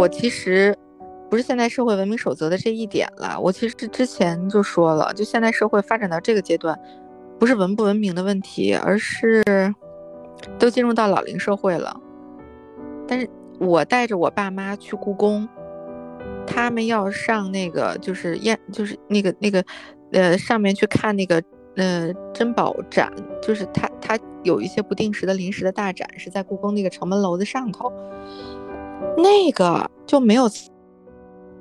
我其实不是现代社会文明守则的这一点了，我其实之前就说了，就现代社会发展到这个阶段，不是文不文明的问题，而是都进入到老龄社会了。但是我带着我爸妈去故宫，他们要上那个就是验就是那个那个呃上面去看那个呃珍宝展，就是他他有一些不定时的临时的大展，是在故宫那个城门楼的上头。那个就没有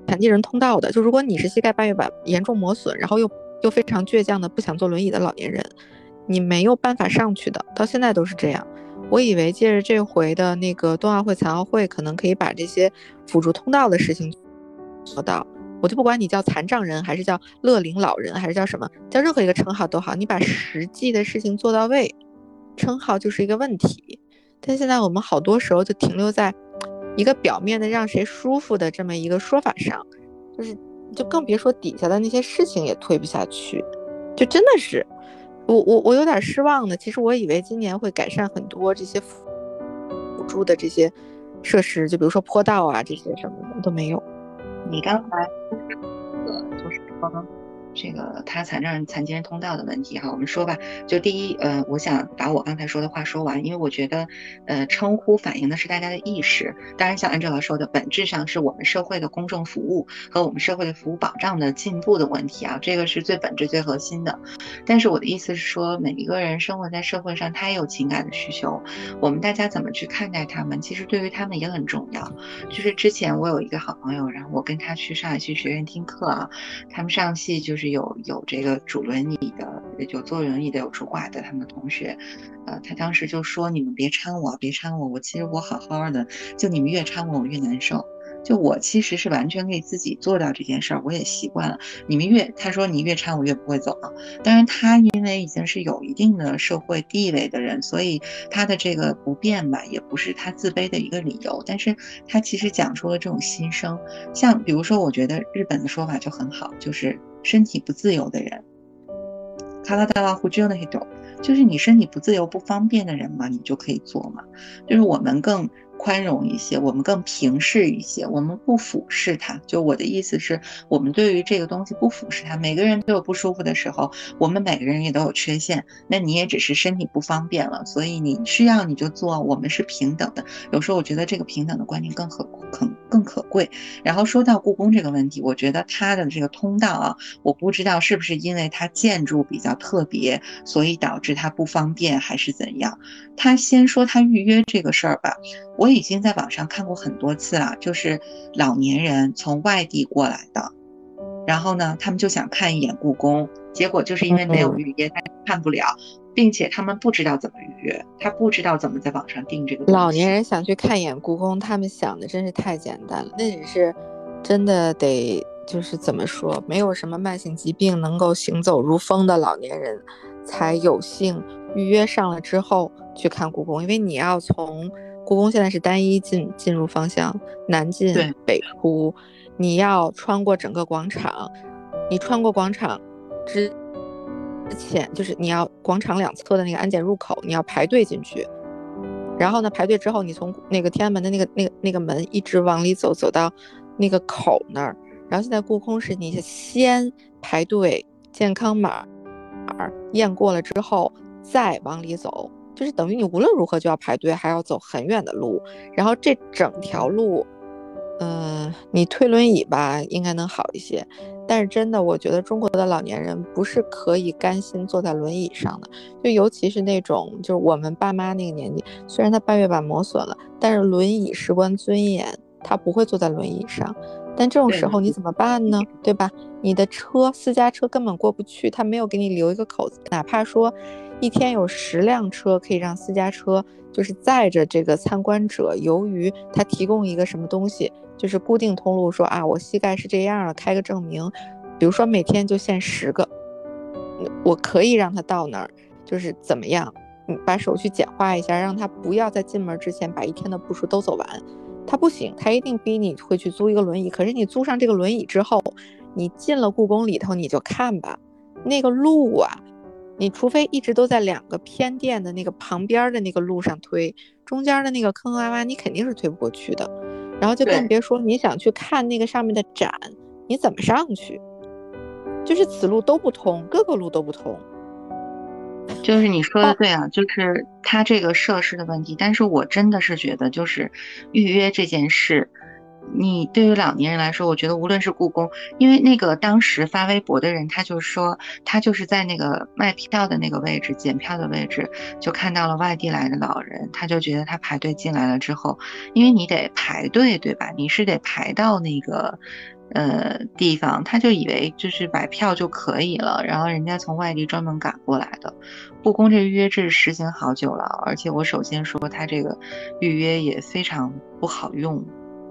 残疾人通道的，就如果你是膝盖半月板严重磨损，然后又又非常倔强的不想坐轮椅的老年人，你没有办法上去的。到现在都是这样。我以为借着这回的那个冬奥会、残奥会，可能可以把这些辅助通道的事情做到。我就不管你叫残障人，还是叫乐龄老人，还是叫什么，叫任何一个称号都好，你把实际的事情做到位，称号就是一个问题。但现在我们好多时候就停留在。一个表面的让谁舒服的这么一个说法上，就是就更别说底下的那些事情也推不下去，就真的是我我我有点失望的。其实我以为今年会改善很多这些辅助的这些设施，就比如说坡道啊这些什么的都没有。你刚才呃就是说。这个他残障、残疾人通道的问题哈，我们说吧。就第一，呃，我想把我刚才说的话说完，因为我觉得，呃，称呼反映的是大家的意识。当然，像安哲老说的，本质上是我们社会的公众服务和我们社会的服务保障的进步的问题啊，这个是最本质、最核心的。但是我的意思是说，每一个人生活在社会上，他也有情感的需求，我们大家怎么去看待他们，其实对于他们也很重要。就是之前我有一个好朋友，然后我跟他去上海戏剧学院听课啊，他们上戏就。是有有这个主轮椅的，有坐轮椅的，有拄拐的，他们的同学，呃，他当时就说：“你们别掺我，别掺我，我其实我好好的，就你们越掺我，我越难受。”就我其实是完全可以自己做到这件事儿，我也习惯了。你们越他说你越掺我越不会走了。当然他因为已经是有一定的社会地位的人，所以他的这个不便吧，也不是他自卑的一个理由。但是他其实讲出了这种心声。像比如说，我觉得日本的说法就很好，就是身体不自由的人，卡拉达拉胡就那些种，就是你身体不自由不方便的人嘛，你就可以做嘛。就是我们更。宽容一些，我们更平视一些，我们不俯视它。就我的意思是，我们对于这个东西不俯视它。每个人都有不舒服的时候，我们每个人也都有缺陷。那你也只是身体不方便了，所以你需要你就做。我们是平等的。有时候我觉得这个平等的观念更可更更可贵。然后说到故宫这个问题，我觉得它的这个通道啊，我不知道是不是因为它建筑比较特别，所以导致它不方便，还是怎样？他先说他预约这个事儿吧，我。我已经在网上看过很多次了，就是老年人从外地过来的，然后呢，他们就想看一眼故宫，结果就是因为没有预约，他看不了，并且他们不知道怎么预约，他不知道怎么在网上订这个。老年人想去看一眼故宫，他们想的真是太简单了，那只是真的得就是怎么说，没有什么慢性疾病，能够行走如风的老年人才有幸预约上了之后去看故宫，因为你要从。故宫现在是单一进进入方向，南进北出，你要穿过整个广场，你穿过广场之之前，就是你要广场两侧的那个安检入口，你要排队进去，然后呢，排队之后，你从那个天安门的那个那个那个门一直往里走，走到那个口那儿，然后现在故宫是你先排队健康码验过了之后再往里走。就是等于你无论如何就要排队，还要走很远的路，然后这整条路，嗯，你推轮椅吧，应该能好一些。但是真的，我觉得中国的老年人不是可以甘心坐在轮椅上的，就尤其是那种就是我们爸妈那个年纪，虽然他半月板磨损了，但是轮椅事关尊严，他不会坐在轮椅上。但这种时候你怎么办呢？对吧？你的车私家车根本过不去，他没有给你留一个口子，哪怕说。一天有十辆车可以让私家车，就是载着这个参观者。由于他提供一个什么东西，就是固定通路，说啊，我膝盖是这样了，开个证明。比如说每天就限十个，我可以让他到那儿，就是怎么样，把手续简化一下，让他不要在进门之前把一天的步数都走完。他不行，他一定逼你会去租一个轮椅。可是你租上这个轮椅之后，你进了故宫里头，你就看吧，那个路啊。你除非一直都在两个偏殿的那个旁边的那个路上推，中间的那个坑坑洼洼，你肯定是推不过去的。然后就更别说你想去看那个上面的展，你怎么上去？就是此路都不通，各个路都不通。就是你说的对啊，就是它这个设施的问题。但是我真的是觉得，就是预约这件事。你对于老年人来说，我觉得无论是故宫，因为那个当时发微博的人，他就说他就是在那个卖票的那个位置检票的位置，就看到了外地来的老人，他就觉得他排队进来了之后，因为你得排队对吧？你是得排到那个呃地方，他就以为就是买票就可以了，然后人家从外地专门赶过来的。故宫这预约制实行好久了，而且我首先说他这个预约也非常不好用。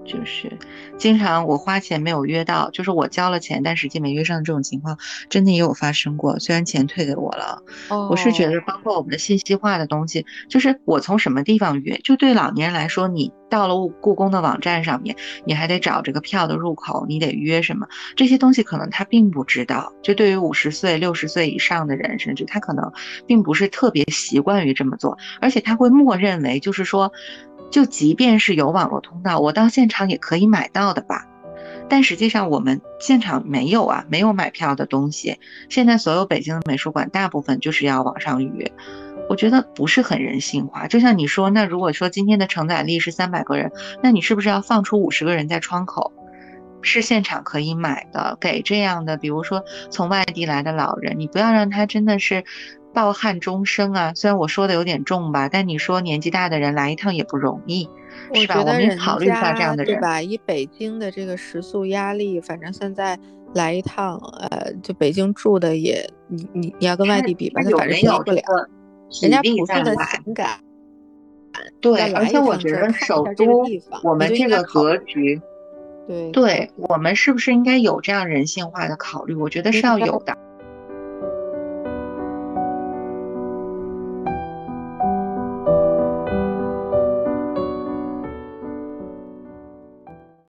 就是经常我花钱没有约到，就是我交了钱但实际没约上这种情况，真的也有发生过。虽然钱退给我了，我是觉得包括我们的信息化的东西，就是我从什么地方约，就对老年人来说，你到了故宫的网站上面，你还得找这个票的入口，你得约什么这些东西，可能他并不知道。就对于五十岁、六十岁以上的人，甚至他可能并不是特别习惯于这么做，而且他会默认为就是说。就即便是有网络通道，我到现场也可以买到的吧？但实际上我们现场没有啊，没有买票的东西。现在所有北京的美术馆大部分就是要网上预约，我觉得不是很人性化。就像你说，那如果说今天的承载力是三百个人，那你是不是要放出五十个人在窗口，是现场可以买的，给这样的，比如说从外地来的老人，你不要让他真的是。抱憾终生啊！虽然我说的有点重吧，但你说年纪大的人来一趟也不容易，是吧？我们考虑一下这样的人，对吧？以北京的这个食宿压力，反正现在来一趟，呃，就北京住的也，你你你要跟外地比吧，他反正比不了。人家朴素的情感，对，而且我觉得首都，我们这个格局，对，对我们是不是应该有这样人性化的考虑？我觉得是要有的。